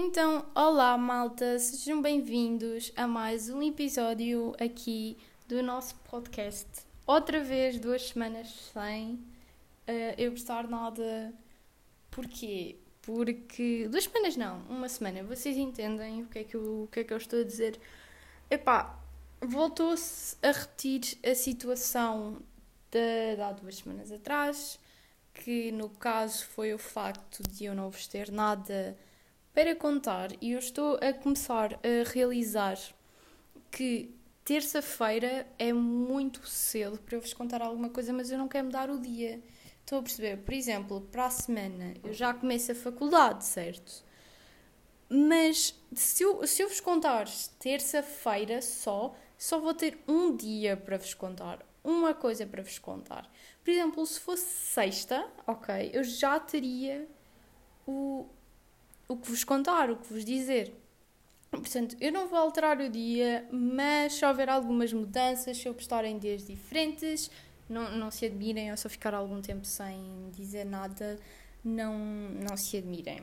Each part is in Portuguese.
Então, olá malta, sejam bem-vindos a mais um episódio aqui do nosso podcast. Outra vez, duas semanas sem uh, eu postar nada. Porquê? Porque. Duas semanas não, uma semana. Vocês entendem o que é que eu, o que é que eu estou a dizer? Epá, voltou-se a repetir a situação de, de há duas semanas atrás, que no caso foi o facto de eu não vos ter nada para contar e eu estou a começar a realizar que terça-feira é muito cedo para eu vos contar alguma coisa, mas eu não quero mudar o dia. Estão a perceber? Por exemplo, para a semana eu já começo a faculdade, certo? Mas se eu, se eu vos contar terça-feira só, só vou ter um dia para vos contar. Uma coisa para vos contar. Por exemplo, se fosse sexta, ok, eu já teria o, o que vos contar, o que vos dizer. Portanto, eu não vou alterar o dia, mas se houver algumas mudanças, se eu postar em dias diferentes, não, não se admirem, ou se eu ficar algum tempo sem dizer nada, não, não se admirem.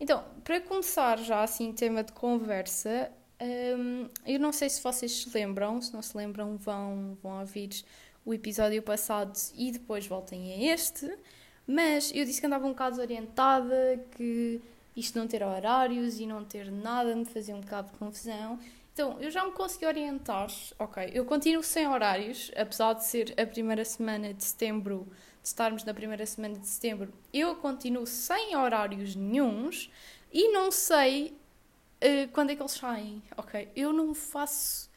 Então, para começar já assim, tema de conversa, hum, eu não sei se vocês se lembram, se não se lembram, vão, vão ouvir o episódio passado e depois voltem a este, mas eu disse que andava um bocado orientada, que isto não ter horários e não ter nada me fazia um bocado de confusão. Então, eu já me consegui orientar, ok, eu continuo sem horários, apesar de ser a primeira semana de setembro, de estarmos na primeira semana de setembro, eu continuo sem horários nenhums e não sei uh, quando é que eles saem, ok? Eu não faço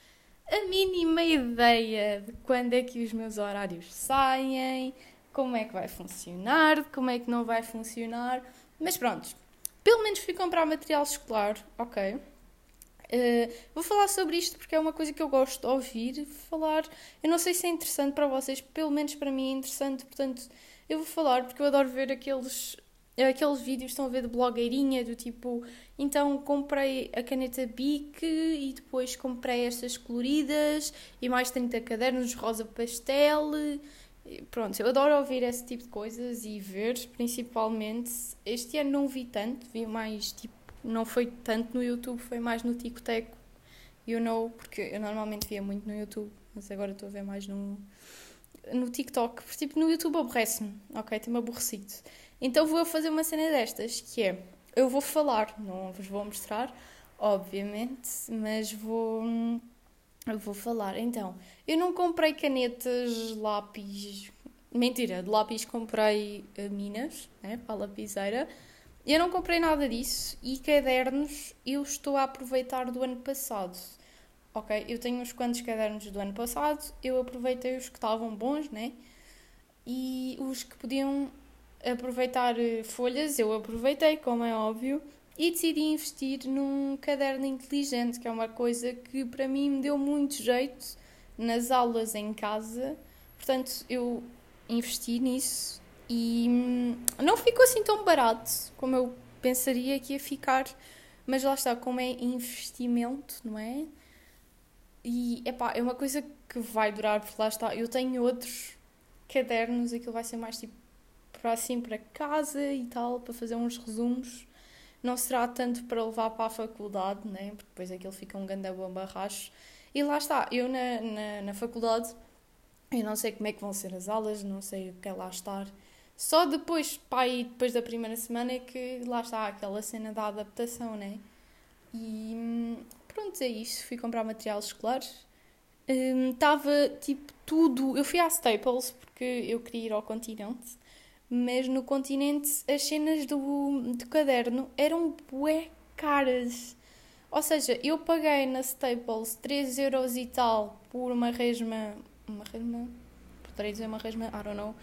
a mínima ideia de quando é que os meus horários saem, como é que vai funcionar, como é que não vai funcionar, mas pronto, pelo menos fui comprar material escolar, ok? Uh, vou falar sobre isto porque é uma coisa que eu gosto de ouvir, falar. Eu não sei se é interessante para vocês, pelo menos para mim é interessante, portanto, eu vou falar porque eu adoro ver aqueles aqueles vídeos estão a ver de blogueirinha do tipo, então comprei a caneta Bic e depois comprei estas coloridas e mais 30 cadernos rosa pastel Pronto, eu adoro ouvir esse tipo de coisas e ver, principalmente. Este ano não vi tanto, vi mais tipo. Não foi tanto no YouTube, foi mais no TikTok, you know, porque eu normalmente via muito no YouTube, mas agora estou a ver mais no, no TikTok. Porque, tipo, no YouTube aborrece-me, ok? Tem-me aborrecido. Então vou fazer uma cena destas, que é. Eu vou falar, não vos vou mostrar, obviamente, mas vou eu vou falar. Então, eu não comprei canetas, lápis. Mentira, de lápis comprei uh, minas, né, para a lapiseira. Eu não comprei nada disso e cadernos eu estou a aproveitar do ano passado. Ok, eu tenho uns quantos cadernos do ano passado, eu aproveitei os que estavam bons, né? E os que podiam aproveitar eh, folhas, eu aproveitei, como é óbvio e decidi investir num caderno inteligente, que é uma coisa que para mim me deu muito jeito nas aulas em casa. Portanto, eu investi nisso e hum, não ficou assim tão barato como eu pensaria que ia ficar, mas lá está, como é investimento, não é? E epá, é uma coisa que vai durar, porque lá está, eu tenho outros cadernos, aquilo vai ser mais tipo para assim para casa e tal, para fazer uns resumos não será tanto para levar para a faculdade, né? porque depois aquilo fica um grande bombarracho. E lá está, eu na, na, na, faculdade, eu não sei como é que vão ser as aulas, não sei o que é lá estar. Só depois, pai, depois da primeira semana é que lá está aquela cena da adaptação, né? E pronto, é isso. Fui comprar material escolar. Estava um, tipo tudo. Eu fui à Staples porque eu queria ir ao continente mas no continente as cenas do, do caderno eram bué caras. Ou seja, eu paguei na Staples 3 euros e tal por uma resma. Uma resma? Poderia dizer uma resma? I don't know.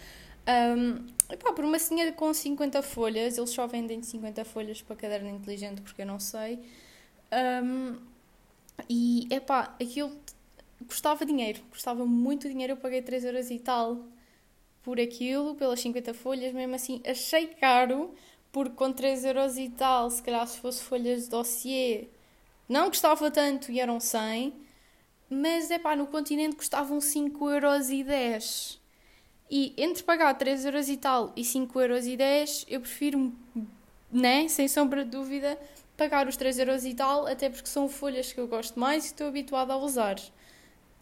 Um, epá, por uma senha com 50 folhas, eles só vendem 50 folhas para caderno inteligente porque eu não sei. Um, e epá, aquilo custava dinheiro, custava muito dinheiro. Eu paguei 3 euros e tal por aquilo, pelas 50 folhas, mesmo assim achei caro, porque com 3 euros e tal, se calhar se fosse folhas de dossiê, não custava tanto e eram 100, mas é pá, no continente custavam 5 euros e 10. E entre pagar 3 euros e tal e 5 euros e 10, eu prefiro, né, sem sombra de dúvida, pagar os 3 euros e tal, até porque são folhas que eu gosto mais e estou habituada a usar.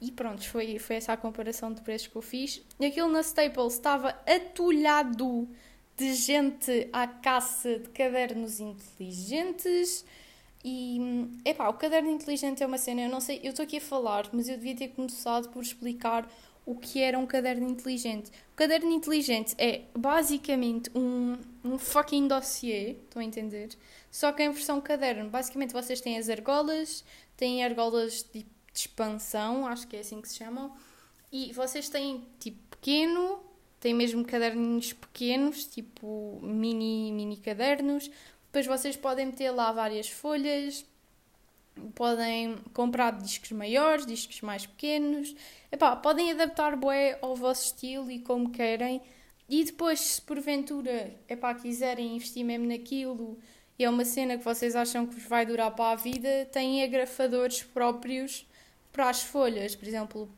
E pronto, foi, foi essa a comparação de preços que eu fiz. E aquilo na Staples estava atulhado de gente à caça de cadernos inteligentes. E, epá, o caderno inteligente é uma cena, eu não sei, eu estou aqui a falar, mas eu devia ter começado por explicar o que era um caderno inteligente. O caderno inteligente é basicamente um, um fucking dossiê, estão a entender? Só que em versão caderno. Basicamente vocês têm as argolas, têm argolas de, de expansão, acho que é assim que se chamam, e vocês têm tipo pequeno, têm mesmo caderninhos pequenos, tipo mini, mini cadernos. Depois vocês podem meter lá várias folhas, podem comprar discos maiores, discos mais pequenos. Epá, podem adaptar bué ao vosso estilo e como querem. E depois, se porventura epá, quiserem investir mesmo naquilo e é uma cena que vocês acham que vos vai durar para a vida, têm agrafadores próprios para as folhas. Por exemplo,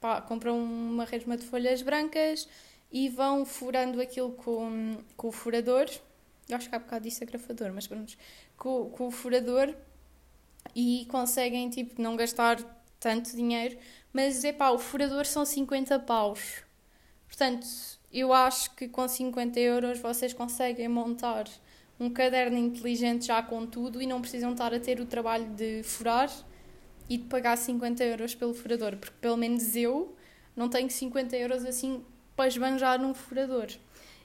pá, compram uma resma de folhas brancas e vão furando aquilo com, com o furador eu acho que há bocado disse agrafador, mas pronto, com, com o furador e conseguem, tipo, não gastar tanto dinheiro, mas, é pá, o furador são 50 paus. Portanto, eu acho que com 50 euros vocês conseguem montar um caderno inteligente já com tudo e não precisam estar a ter o trabalho de furar e de pagar 50 euros pelo furador, porque pelo menos eu não tenho 50 euros assim para esbanjar num furador.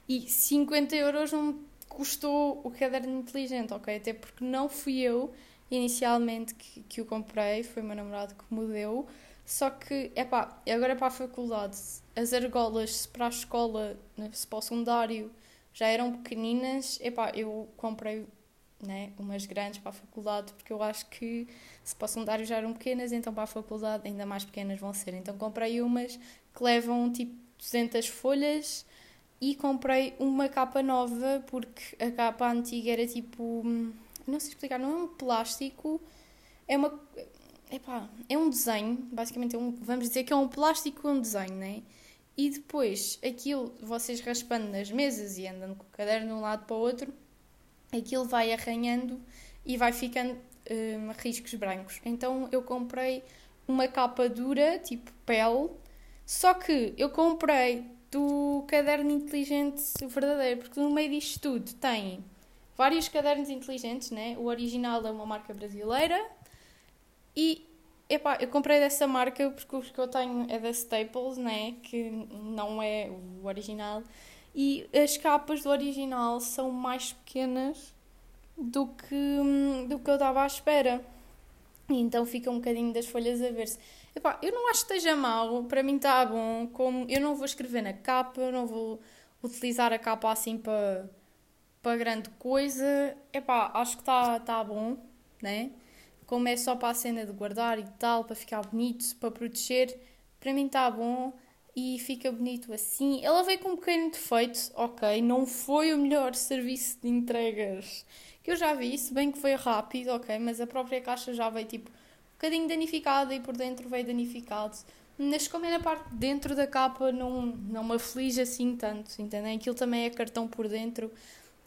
E 50 euros não custou o caderno inteligente, ok? Até porque não fui eu inicialmente que, que o comprei, foi o meu namorado que me deu. Só que, é pá, agora para a faculdade. As argolas para a escola, né, se para o secundário, já eram pequeninas. É pá, eu comprei né, umas grandes para a faculdade, porque eu acho que se para o secundário já eram pequenas, então para a faculdade ainda mais pequenas vão ser. Então comprei umas que levam tipo 200 folhas e comprei uma capa nova porque a capa antiga era tipo. Não sei explicar, não é um plástico, é uma. Epá, é um desenho, basicamente é um, vamos dizer que é um plástico um desenho, né? E depois aquilo, vocês raspando nas mesas e andando com o caderno de um lado para o outro, aquilo vai arranhando e vai ficando um, riscos brancos. Então eu comprei uma capa dura, tipo pele, só que eu comprei do caderno inteligente verdadeiro, porque no meio disto tudo tem vários cadernos inteligentes, né? O original é uma marca brasileira e epá, eu comprei dessa marca porque o que eu tenho é da Staples, né? Que não é o original. E as capas do original são mais pequenas do que, do que eu estava à espera. Então fica um bocadinho das folhas a ver-se. Eu não acho que esteja mal, para mim está bom. Como eu não vou escrever na capa, não vou utilizar a capa assim para, para grande coisa. Epá, acho que está tá bom, né? Como é só para a cena de guardar e tal, para ficar bonito, para proteger, para mim está bom e fica bonito assim. Ela veio com um pequeno defeito, ok, não foi o melhor serviço de entregas que eu já vi, se bem que foi rápido, ok, mas a própria caixa já veio tipo bocadinho danificado e por dentro veio danificado. Mas como é na parte de dentro da capa, não, não me aflige assim tanto, entendem? Aquilo também é cartão por dentro.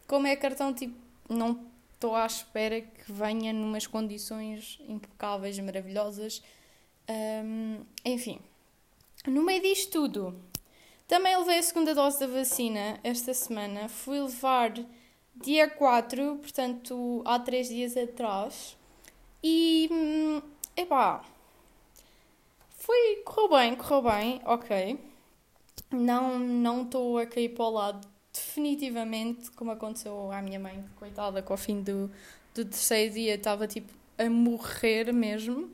Como é cartão, tipo, não estou à espera que venha numas condições impecáveis, maravilhosas. Um, enfim, no meio disto tudo, também levei a segunda dose da vacina esta semana. Fui levar dia 4, portanto, há 3 dias atrás. E hum, Epá, foi, correu bem, correu bem, ok. Não não estou a cair para o lado definitivamente, como aconteceu à minha mãe, coitada, que ao fim do, do terceiro dia estava tipo a morrer mesmo.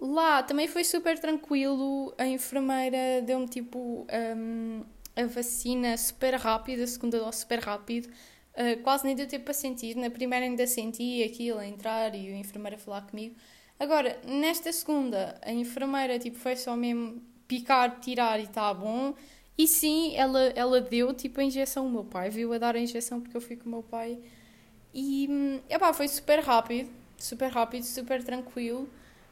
Lá também foi super tranquilo, a enfermeira deu-me tipo um, a vacina super rápida, a segunda dose super rápido. Uh, quase nem deu tempo para sentir. Na primeira ainda senti aquilo a entrar e a enfermeira falar comigo. Agora, nesta segunda, a enfermeira tipo, foi só mesmo picar, tirar e está bom. E sim, ela, ela deu tipo a injeção. O meu pai viu a dar a injeção porque eu fui com o meu pai. E epá, foi super rápido, super rápido, super tranquilo.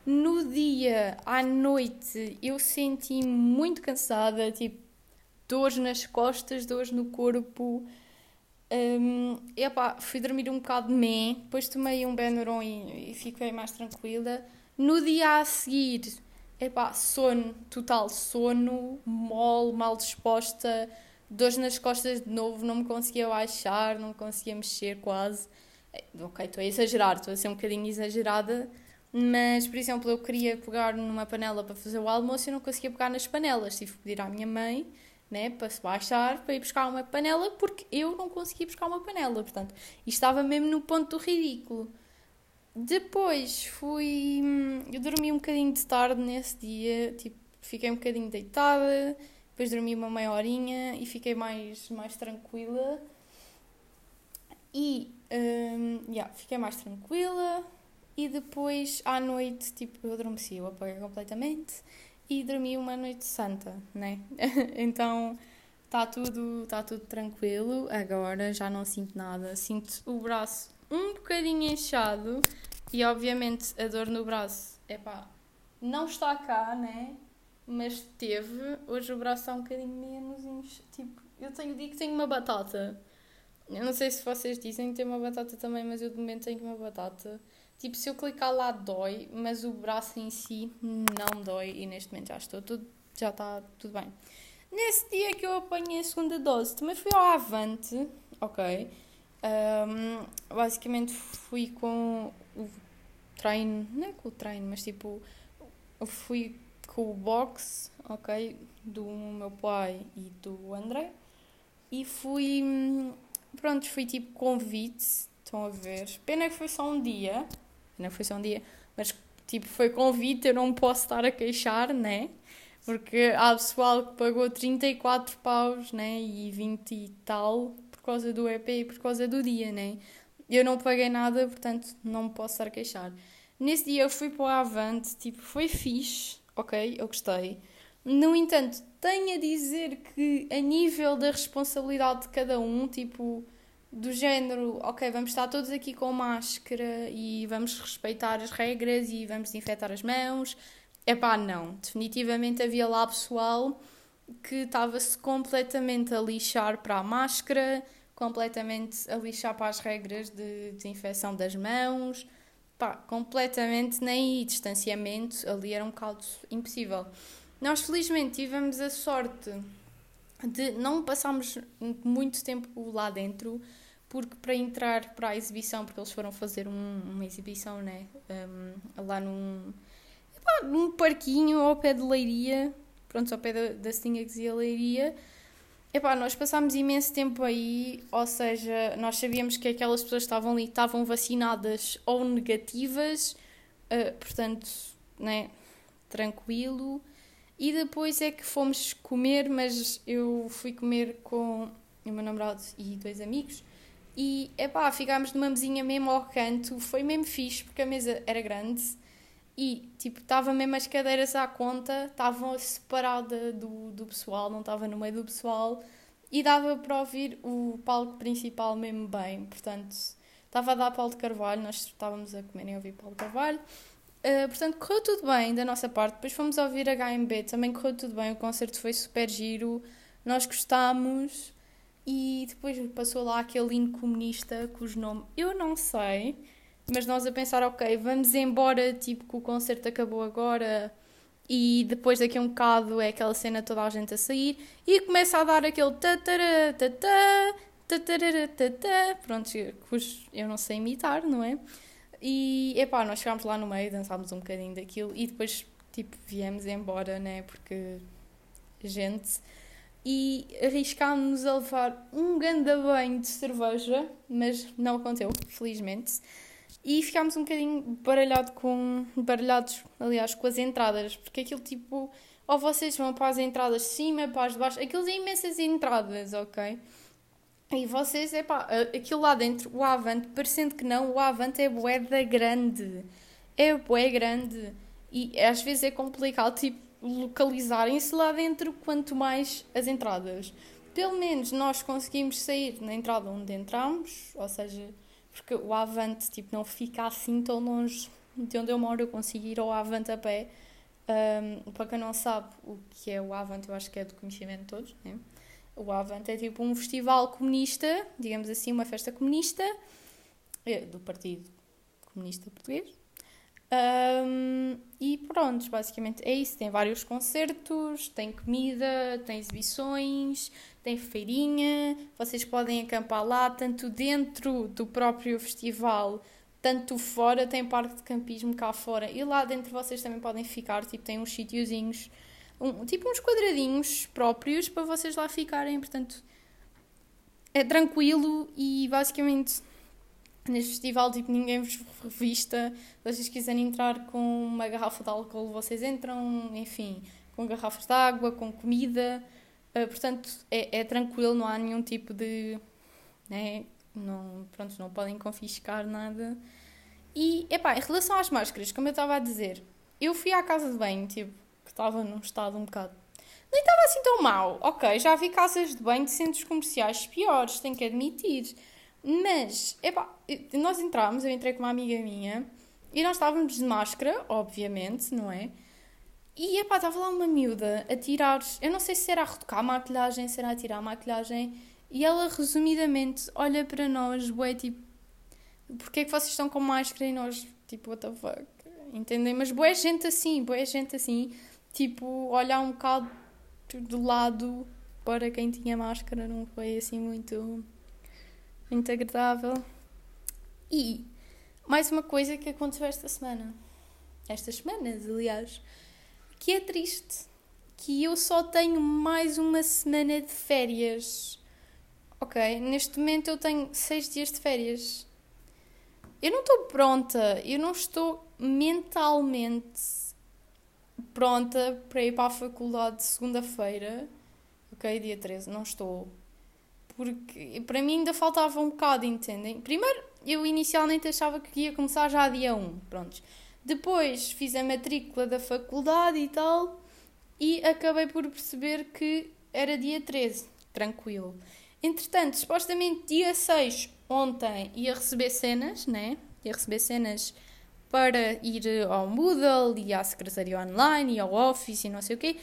No dia, à noite, eu senti muito cansada, tipo, dores nas costas, dores no corpo. Um, epá, fui dormir um bocado de mé, depois tomei um Benuron e, e fiquei mais tranquila. No dia a seguir, epá, sono, total sono, mole, mal disposta, dores nas costas de novo, não me conseguia baixar, não me conseguia mexer quase. Ok, estou a exagerar, estou a ser um bocadinho exagerada, mas, por exemplo, eu queria pegar numa panela para fazer o almoço e não conseguia pegar nas panelas. Tive que pedir à minha mãe né, para se baixar, para ir buscar uma panela, porque eu não conseguia buscar uma panela. Portanto, estava mesmo no ponto do ridículo. Depois fui. Eu dormi um bocadinho de tarde nesse dia, tipo, fiquei um bocadinho deitada, depois dormi uma meia horinha e fiquei mais, mais tranquila. E. Um, yeah, fiquei mais tranquila. E depois, à noite, tipo, eu adormeci, eu apaguei completamente e dormi uma noite santa, né? então está tudo, tá tudo tranquilo. Agora já não sinto nada. Sinto o braço um bocadinho inchado e, obviamente, a dor no braço, é pá, não está cá, né? Mas teve. Hoje o braço está um bocadinho menos inchado. Tipo, eu tenho, digo que tenho uma batata. Eu não sei se vocês dizem que tem uma batata também, mas eu de momento tenho uma batata. Tipo, se eu clicar lá dói, mas o braço em si não dói e neste momento já estou tudo, já está tudo bem. Nesse dia que eu apanhei a segunda dose, também fui ao Avante, ok? Um, basicamente fui com o treino, não é com o treino, mas tipo, fui com o box, ok? Do meu pai e do André. E fui, pronto, fui tipo convite, estão a ver. Pena que foi só um dia, não foi só um dia, mas tipo, foi convite, eu não posso estar a queixar, né? Porque há pessoal que pagou 34 paus, né? E 20 e tal por causa do EP e por causa do dia, né? Eu não paguei nada, portanto não me posso estar a queixar. Nesse dia eu fui para o Avante, tipo, foi fixe, ok? Eu gostei. No entanto, tenho a dizer que a nível da responsabilidade de cada um, tipo, do género, ok, vamos estar todos aqui com máscara e vamos respeitar as regras e vamos desinfetar as mãos. É pá, não. Definitivamente havia lá pessoal que estava-se completamente a lixar para a máscara, completamente a lixar para as regras de desinfecção das mãos. Pá, completamente nem distanciamento ali era um bocado impossível. Nós felizmente tivemos a sorte de não passarmos muito tempo lá dentro, porque para entrar para a exibição, porque eles foram fazer um, uma exibição, né? Um, lá num, num parquinho ao pé de Leiria, pronto, ao pé da, da Stinga que dizia Leiria. Epá, nós passámos imenso tempo aí, ou seja, nós sabíamos que aquelas pessoas estavam ali estavam vacinadas ou negativas, uh, portanto, né, tranquilo. E depois é que fomos comer, mas eu fui comer com o meu namorado e dois amigos. E, epá, ficámos numa mesinha mesmo ao canto, foi mesmo fixe, porque a mesa era grande e, tipo, estava mesmo as cadeiras à conta, estavam separada do, do pessoal, não estava no meio do pessoal e dava para ouvir o palco principal mesmo bem, portanto, estava a dar Paulo de Carvalho, nós estávamos a comer e ouvir Paulo de Carvalho. Uh, portanto, correu tudo bem da nossa parte. Depois fomos ouvir HMB, também correu tudo bem. O concerto foi super giro, nós gostámos. E depois passou lá aquele hino comunista cujo nome eu não sei, mas nós a pensar, ok, vamos embora, tipo que o concerto acabou agora e depois daqui a um bocado é aquela cena toda a gente a sair e começa a dar aquele tatara, tatá, tatara, tatá, pronto, cujo eu não sei imitar, não é? E epá, nós chegámos lá no meio, dançámos um bocadinho daquilo e depois tipo viemos embora, né? Porque gente e arriscámos-nos a levar um grande banho de cerveja, mas não aconteceu, felizmente. E ficámos um bocadinho baralhado com, baralhados, aliás, com as entradas, porque aquilo tipo, ou vocês vão para as entradas de cima, para as de baixo, aquilo tem imensas entradas, ok? E vocês, é pá, aquilo lá dentro, o Avante, parecendo que não, o Avante é boeda grande. É bué grande. E às vezes é complicado, tipo, localizarem-se lá dentro, quanto mais as entradas. Pelo menos nós conseguimos sair na entrada onde entramos, ou seja, porque o Avante tipo, não fica assim tão longe de onde eu moro, eu consigo ir ao Avante a pé. Um, para quem não sabe o que é o Avante, eu acho que é do conhecimento de todos, né? O Avante é tipo um festival comunista, digamos assim, uma festa comunista, é, do Partido Comunista Português. Um, e pronto, basicamente é isso. Tem vários concertos, tem comida, tem exibições, tem feirinha. Vocês podem acampar lá, tanto dentro do próprio festival, tanto fora. Tem parque de campismo cá fora. E lá dentro vocês também podem ficar. Tipo, tem uns sítiozinhos, um, tipo uns quadradinhos próprios para vocês lá ficarem. Portanto, é tranquilo e basicamente neste festival, tipo, ninguém vos revista. Se vocês quiserem entrar com uma garrafa de álcool, vocês entram, enfim, com garrafas de água, com comida. Uh, portanto, é, é, tranquilo, não há nenhum tipo de. Né, não, pronto, não podem confiscar nada. E, epá, em relação às máscaras, como eu estava a dizer, eu fui à casa de banho, tipo, que estava num estado um bocado. Nem estava assim tão mal. Ok, já vi casas de banho de centros comerciais piores, tenho que admitir. Mas, epá, nós entramos, eu entrei com uma amiga minha e nós estávamos de máscara, obviamente, não é? E epá, estava lá uma miúda a tirar, eu não sei se era a retocar a maquilhagem, se era a tirar a maquilhagem, e ela resumidamente olha para nós, bué, tipo, porque é que vocês estão com máscara e nós, tipo, what the fuck? Entendem? Mas boa gente assim, boa gente assim, tipo, olhar um bocado do lado para quem tinha máscara, não foi assim muito muito agradável. E mais uma coisa que aconteceu esta semana, estas semanas, aliás, que é triste, que eu só tenho mais uma semana de férias. Ok, neste momento eu tenho seis dias de férias. Eu não estou pronta, eu não estou mentalmente pronta para ir para a faculdade segunda-feira. Ok, dia 13, não estou porque para mim ainda faltava um bocado, entendem? Primeiro, eu inicialmente achava que ia começar já dia 1, prontos. Depois fiz a matrícula da faculdade e tal, e acabei por perceber que era dia 13, tranquilo. Entretanto, supostamente dia 6, ontem, ia receber cenas, né? Ia receber cenas para ir ao Moodle e à secretaria online e ao Office e não sei o quê.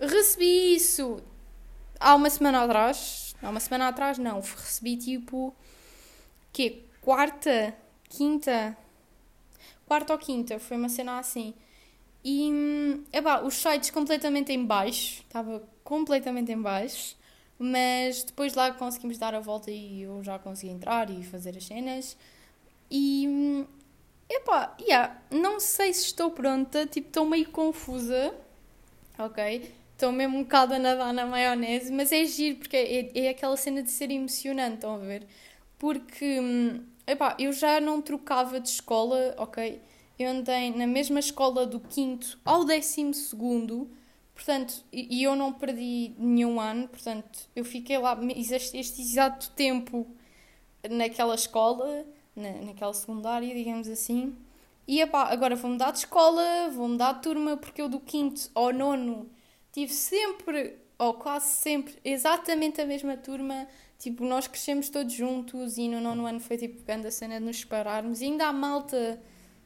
Recebi isso há uma semana atrás, Há uma semana atrás, não. Recebi tipo. que Quarta? Quinta? Quarta ou quinta? Foi uma cena assim. E. Epá, os sites completamente em baixo. Estava completamente em baixo. Mas depois lá conseguimos dar a volta e eu já consegui entrar e fazer as cenas. E. Epá, yeah, não sei se estou pronta, tipo, estou meio confusa, ok? Estou mesmo um bocado a nadar na maionese, mas é giro, porque é, é aquela cena de ser emocionante, estão a ver? Porque, hum, epá, eu já não trocava de escola, ok? Eu andei na mesma escola do quinto ao décimo segundo, portanto, e, eu não perdi nenhum ano, portanto, eu fiquei lá este, este exato tempo naquela escola, na, naquela secundária, digamos assim. E epá, agora vou mudar de escola, vou mudar de turma, porque eu do quinto ao nono tive sempre, ou quase sempre, exatamente a mesma turma. Tipo, nós crescemos todos juntos e no nono ano foi tipo grande a cena de nos separarmos. E ainda a malta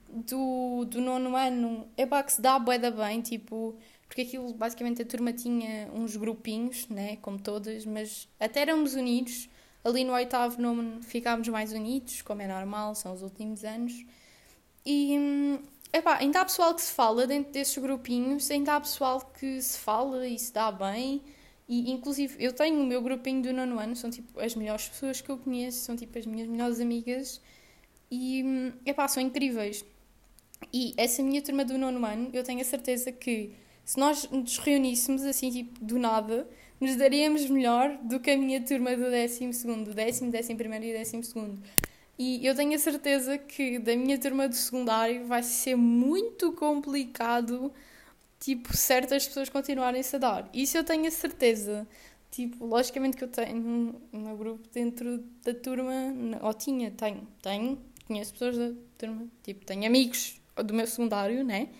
do, do nono ano é pá que se dá bué da bem, tipo, porque aquilo basicamente a turma tinha uns grupinhos, né, como todas, mas até éramos unidos. Ali no oitavo nono ficámos mais unidos, como é normal, são os últimos anos. E hum, Epá, ainda há pessoal que se fala dentro desses grupinhos, ainda há pessoal que se fala e se dá bem. E, inclusive, eu tenho o meu grupinho do nono ano, são tipo as melhores pessoas que eu conheço, são tipo as minhas melhores amigas. E, epá, são incríveis. E essa minha turma do nono ano, eu tenho a certeza que se nós nos reuníssemos assim, tipo, do nada, nos daríamos melhor do que a minha turma do décimo segundo, décimo, décimo primeiro e décimo segundo. E eu tenho a certeza que da minha turma do secundário vai ser muito complicado, tipo, certas pessoas continuarem-se a dar. Isso eu tenho a certeza. Tipo, logicamente que eu tenho um meu grupo dentro da turma, ou tinha, tenho, tenho, conheço pessoas da turma, tipo, tenho amigos do meu secundário, né?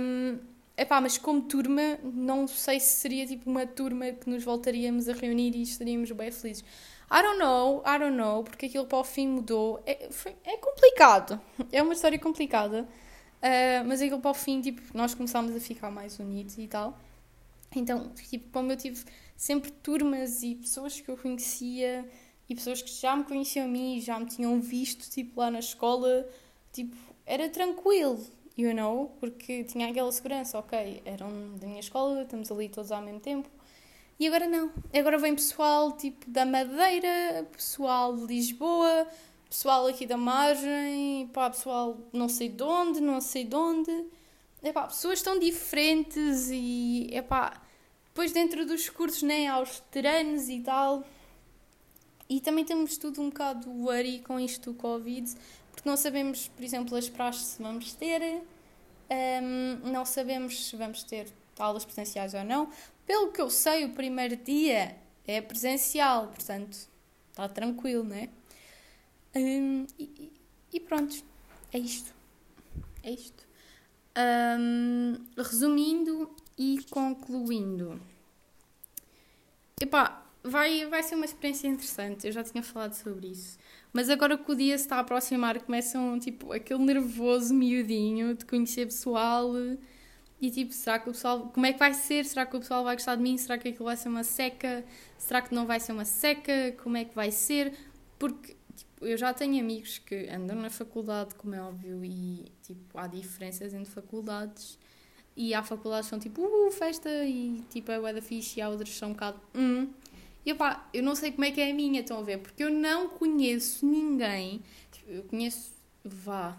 Um, epá, mas como turma, não sei se seria tipo uma turma que nos voltaríamos a reunir e estaríamos bem felizes. I don't know, I don't know, porque aquilo para o fim mudou. É, foi, é complicado, é uma história complicada, uh, mas aquilo para o fim, tipo, nós começámos a ficar mais unidos e tal. Então, tipo, como eu tive sempre turmas e pessoas que eu conhecia e pessoas que já me conheciam a mim já me tinham visto, tipo, lá na escola, tipo, era tranquilo, you know, porque tinha aquela segurança, ok, eram da minha escola, estamos ali todos ao mesmo tempo, e agora não. Agora vem pessoal tipo da Madeira, pessoal de Lisboa, pessoal aqui da margem, pá, pessoal não sei de onde, não sei de onde. Epá, pessoas tão diferentes e epá, depois dentro dos cursos, né, aos veteranos e tal. E também temos tudo um bocado worry com isto do Covid, porque não sabemos, por exemplo, as praxes se vamos ter, um, não sabemos se vamos ter aulas presenciais ou não. Pelo que eu sei, o primeiro dia é presencial, portanto, está tranquilo, né? Um, e, e, pronto, é isto. É isto. Um, resumindo e concluindo. Epá, vai, vai ser uma experiência interessante. Eu já tinha falado sobre isso. Mas agora que o dia se está a aproximar, começam tipo aquele nervoso miudinho de conhecer pessoal e tipo, será que o pessoal. Como é que vai ser? Será que o pessoal vai gostar de mim? Será que aquilo vai ser uma seca? Será que não vai ser uma seca? Como é que vai ser? Porque tipo, eu já tenho amigos que andam na faculdade, como é óbvio, e tipo, há diferenças entre faculdades. E há faculdades que são tipo, uh, festa, e tipo, é da fixe, e há outras que são um bocado, hum. E opá, eu não sei como é que é a minha, estão a ver? Porque eu não conheço ninguém. Tipo, eu conheço, vá,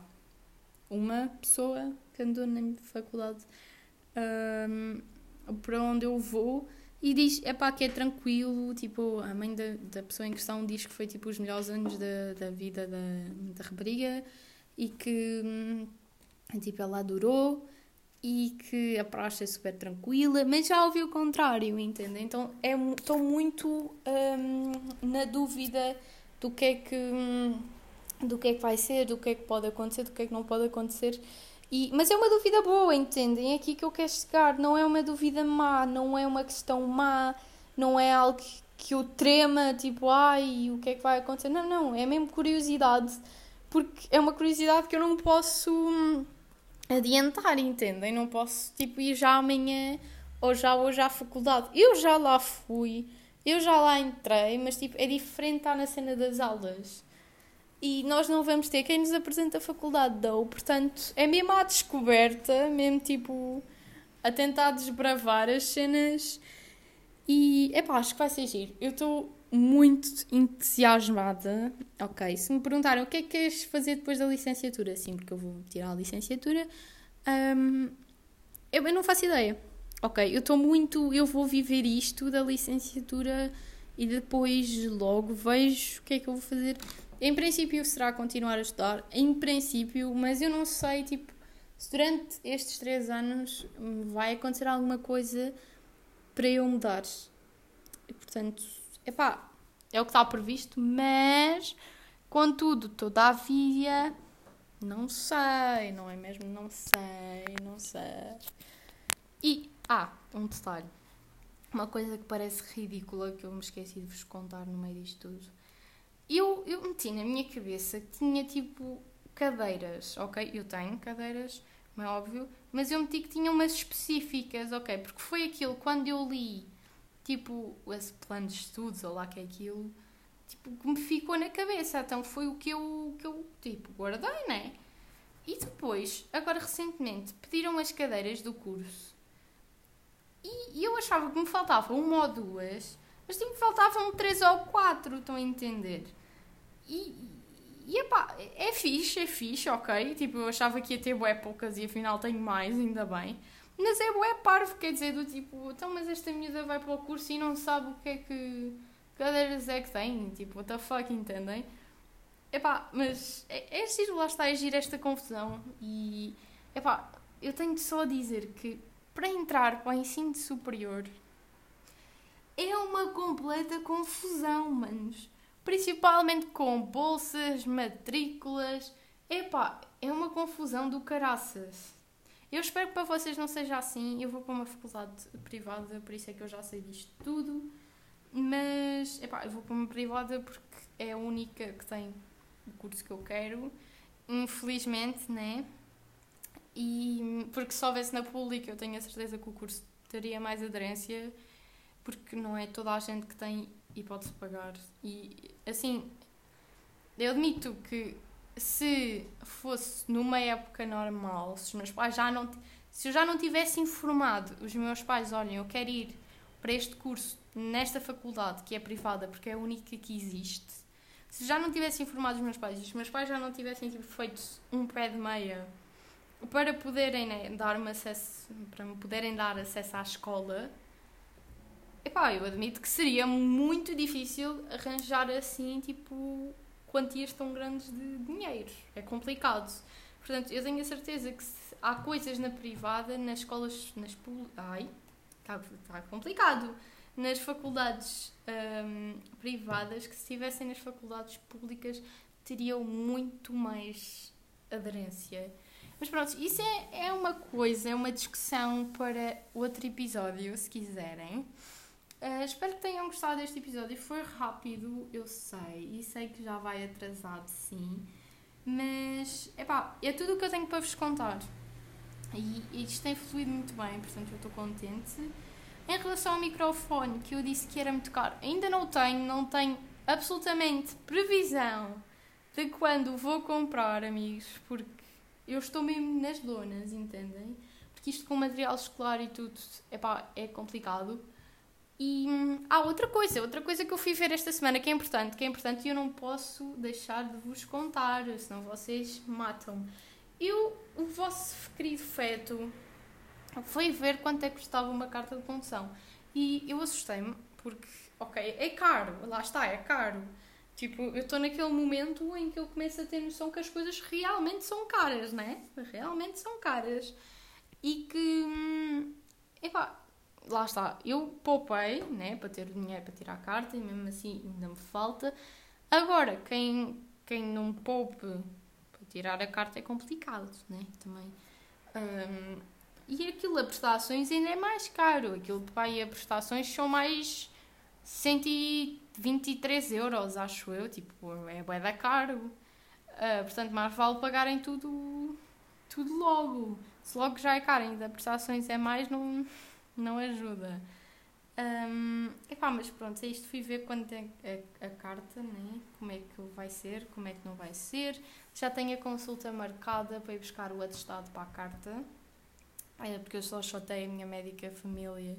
uma pessoa que andou na faculdade um, para onde eu vou e diz, é pá, que é tranquilo, tipo, a mãe da, da pessoa em questão diz que foi tipo os melhores anos da, da vida da, da rapariga e que hum, tipo, ela adorou e que a praxe é super tranquila, mas já ouvi o contrário, entende? Então estou é, muito hum, na dúvida do que é que hum, do que é que vai ser, do que é que pode acontecer, do que é que não pode acontecer e, mas é uma dúvida boa, entendem? É aqui que eu quero chegar. Não é uma dúvida má, não é uma questão má, não é algo que, eu trema, tipo, ai, o que é que vai acontecer? Não, não, é mesmo curiosidade. Porque é uma curiosidade que eu não posso hum, adiantar, entendem? Não posso, tipo, ir já amanhã ou já hoje à faculdade. Eu já lá fui, eu já lá entrei, mas, tipo, é diferente estar na cena das aulas e nós não vamos ter quem nos apresenta a faculdade dou, portanto é mesmo à descoberta, mesmo tipo a tentar desbravar as cenas e é pá, acho que vai ser giro. Eu estou muito entusiasmada. Ok, se me perguntaram o que é que queres fazer depois da licenciatura, sim, porque eu vou tirar a licenciatura, um, eu, eu não faço ideia. Ok, eu estou muito. Eu vou viver isto da licenciatura e depois logo vejo o que é que eu vou fazer em princípio será continuar a estudar, em princípio, mas eu não sei, tipo, se durante estes três anos vai acontecer alguma coisa para eu mudar. E, portanto, epá, é o que está previsto, mas, contudo, todavia, não sei, não é mesmo? Não sei, não sei. E, ah, um detalhe. Uma coisa que parece ridícula que eu me esqueci de vos contar no meio disto tudo eu, eu meti na minha cabeça que tinha tipo cadeiras, ok? Eu tenho cadeiras, como é óbvio, mas eu meti que tinha umas específicas, ok? Porque foi aquilo, quando eu li, tipo, esse plano de estudos, ou lá que é aquilo, tipo, que me ficou na cabeça. Então foi o que eu, que eu tipo, guardei, né? E depois, agora recentemente, pediram as cadeiras do curso. E, eu achava que me faltava uma ou duas, mas tipo, faltavam três ou quatro, estão a entender? E, e epá, é fixe, é fixe, ok. Tipo, eu achava que ia ter bué poucas e afinal tenho mais, ainda bem. Mas é bué parvo, quer dizer, do tipo, então, mas esta miúda vai para o curso e não sabe o que é que cadeiras é que tem. Tipo, what the fuck, entendem? Epá, mas é, é giro, lá está, é giro esta confusão. E, epá, eu tenho só a dizer que para entrar para o ensino superior é uma completa confusão, manos principalmente com bolsas, matrículas. Epá, é uma confusão do caraças. Eu espero que para vocês não seja assim. Eu vou para uma faculdade privada, por isso é que eu já sei disto tudo. Mas, epá, eu vou para uma privada porque é a única que tem o curso que eu quero. Infelizmente, né? E porque se houvesse na pública, eu tenho a certeza que o curso teria mais aderência porque não é toda a gente que tem hipótese de pagar. E assim, eu admito que se fosse numa época normal, se os meus pais já não. Se eu já não tivesse informado os meus pais, olhem, eu quero ir para este curso nesta faculdade que é privada porque é a única que existe. Se já não tivesse informado os meus pais e os meus pais já não tivessem tipo, feito um pé de meia para poderem né, dar-me acesso, para me poderem dar acesso à escola, epá, eu admito que seria muito difícil arranjar assim, tipo, quantias tão grandes de dinheiro. É complicado. Portanto, eu tenho a certeza que há coisas na privada, nas escolas, nas ai, está tá complicado. Nas faculdades hum, privadas, que se estivessem nas faculdades públicas, teriam muito mais aderência. Mas pronto, isso é, é uma coisa, é uma discussão para outro episódio, se quiserem. Uh, espero que tenham gostado deste episódio. Foi rápido, eu sei, e sei que já vai atrasado, sim. Mas, epá, é tudo o que eu tenho para vos contar. E, e isto tem fluído muito bem, portanto eu estou contente. Em relação ao microfone, que eu disse que era muito caro, ainda não tenho, não tenho absolutamente previsão de quando vou comprar, amigos, porque eu estou mesmo nas donas, entendem? Porque isto com material escolar e tudo, epá, é complicado. E hum, há outra coisa, outra coisa que eu fui ver esta semana que é importante, que é importante e eu não posso deixar de vos contar, senão vocês matam-me. Eu, o vosso querido feto, foi ver quanto é que custava uma carta de condução. E eu assustei-me, porque, ok, é caro, lá está, é caro. Tipo, eu estou naquele momento em que eu começo a ter noção que as coisas realmente são caras, né? Realmente são caras. E que, hum, epá, lá está, eu poupei, né, para ter o dinheiro para tirar a carta e mesmo assim ainda me falta. Agora, quem, quem não poupe para tirar a carta é complicado, né, também. Um, e aquilo, a prestações ainda é mais caro. Aquilo, pai, a prestações são mais 123 euros, acho eu. Tipo, é bué da caro. Uh, portanto, mais vale pagarem tudo, tudo logo. Se logo já é caro, ainda prestações é mais, não não ajuda. Um, epá, mas pronto, é isto. Fui ver quando tem a, a, carta, né? como é que vai ser, como é que não vai ser. Já tenho a consulta marcada para ir buscar o atestado para a carta, é, porque eu só chotei a minha médica família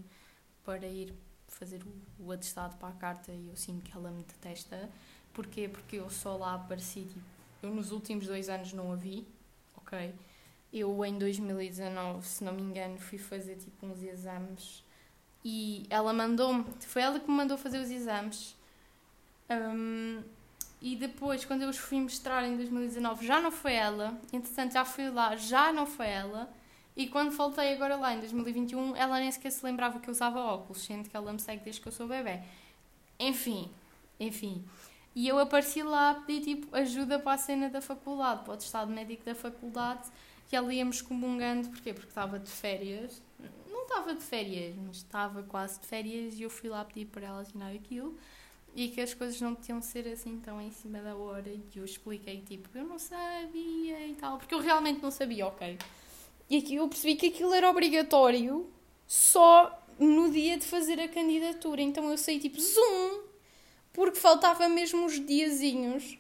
para ir fazer o, o atestado para a carta e eu sinto que ela me detesta. Porquê? Porque eu só lá apareci, tipo, eu nos últimos dois anos não a vi, ok? Eu em 2019, se não me engano, fui fazer tipo uns exames e ela mandou-me, foi ela que me mandou fazer os exames. Um, e depois, quando eu os fui mostrar em 2019, já não foi ela. Entretanto, já fui lá, já não foi ela. E quando voltei agora lá em 2021, ela nem sequer se lembrava que eu usava óculos, sendo que ela me segue desde que eu sou bebê. Enfim, enfim. E eu apareci lá a pedir tipo ajuda para a cena da faculdade, para o estado médico da faculdade que ela íamos comungando, porquê? Porque estava de férias, não estava de férias, mas estava quase de férias e eu fui lá pedir para ela assinar aquilo. E que as coisas não tinham ser assim tão em cima da hora. E eu expliquei tipo, eu não sabia e tal, porque eu realmente não sabia, ok. E aqui eu percebi que aquilo era obrigatório só no dia de fazer a candidatura, então eu saí tipo zoom, porque faltava mesmo uns diazinhos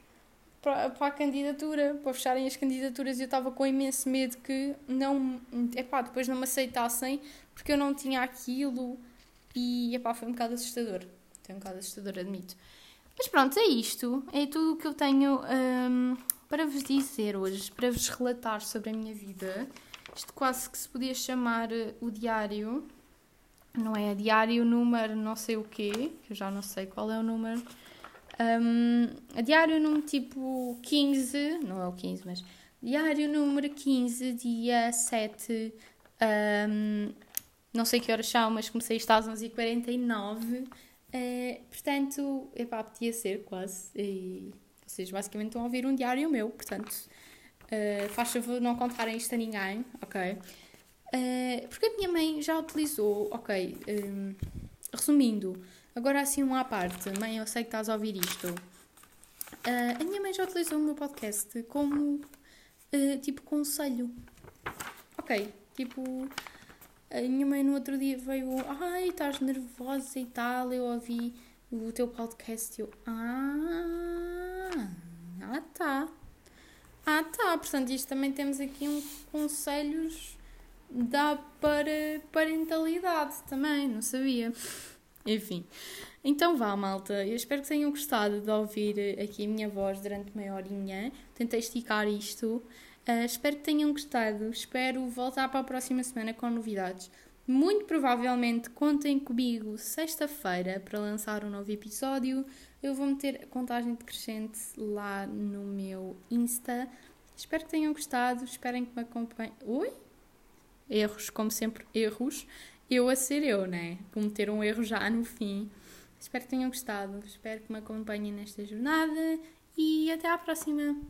para, para a candidatura, para fecharem as candidaturas e eu estava com imenso medo que não, epá, depois não me aceitassem porque eu não tinha aquilo e epá, foi um bocado assustador. Foi um bocado assustador, admito. Mas pronto, é isto. É tudo o que eu tenho um, para vos dizer hoje, para vos relatar sobre a minha vida. Isto quase que se podia chamar uh, o diário. Não é? Diário número não sei o quê, que eu já não sei qual é o número. Um, diário número tipo 15, não é o 15, mas diário número 15, dia 7, um, não sei que horas são, mas comecei isto às 11h49. Uh, portanto, epá, podia ser quase. E vocês basicamente estão a ouvir um diário meu, portanto, uh, faz favor não contarem isto a ninguém, ok? Uh, porque a minha mãe já utilizou, ok, um, resumindo, Agora assim um à parte, mãe, eu sei que estás a ouvir isto. Uh, a minha mãe já utilizou o meu podcast como uh, tipo conselho. Ok, tipo. A minha mãe no outro dia veio, ai, estás nervosa e tal, eu ouvi o teu podcast e eu, ah, ah tá. Ah tá, portanto isto também temos aqui um conselhos da para parentalidade também, não sabia. Enfim, então vá malta, eu espero que tenham gostado de ouvir aqui a minha voz durante meia horinha, tentei esticar isto. Uh, espero que tenham gostado. Espero voltar para a próxima semana com novidades. Muito provavelmente contem comigo sexta-feira para lançar um novo episódio. Eu vou meter a contagem decrescente lá no meu Insta. Espero que tenham gostado. Esperem que me acompanhem. Ui! Erros, como sempre, erros. Eu a ser eu, né? Cometer um erro já no fim. Espero que tenham gostado. Espero que me acompanhem nesta jornada e até à próxima!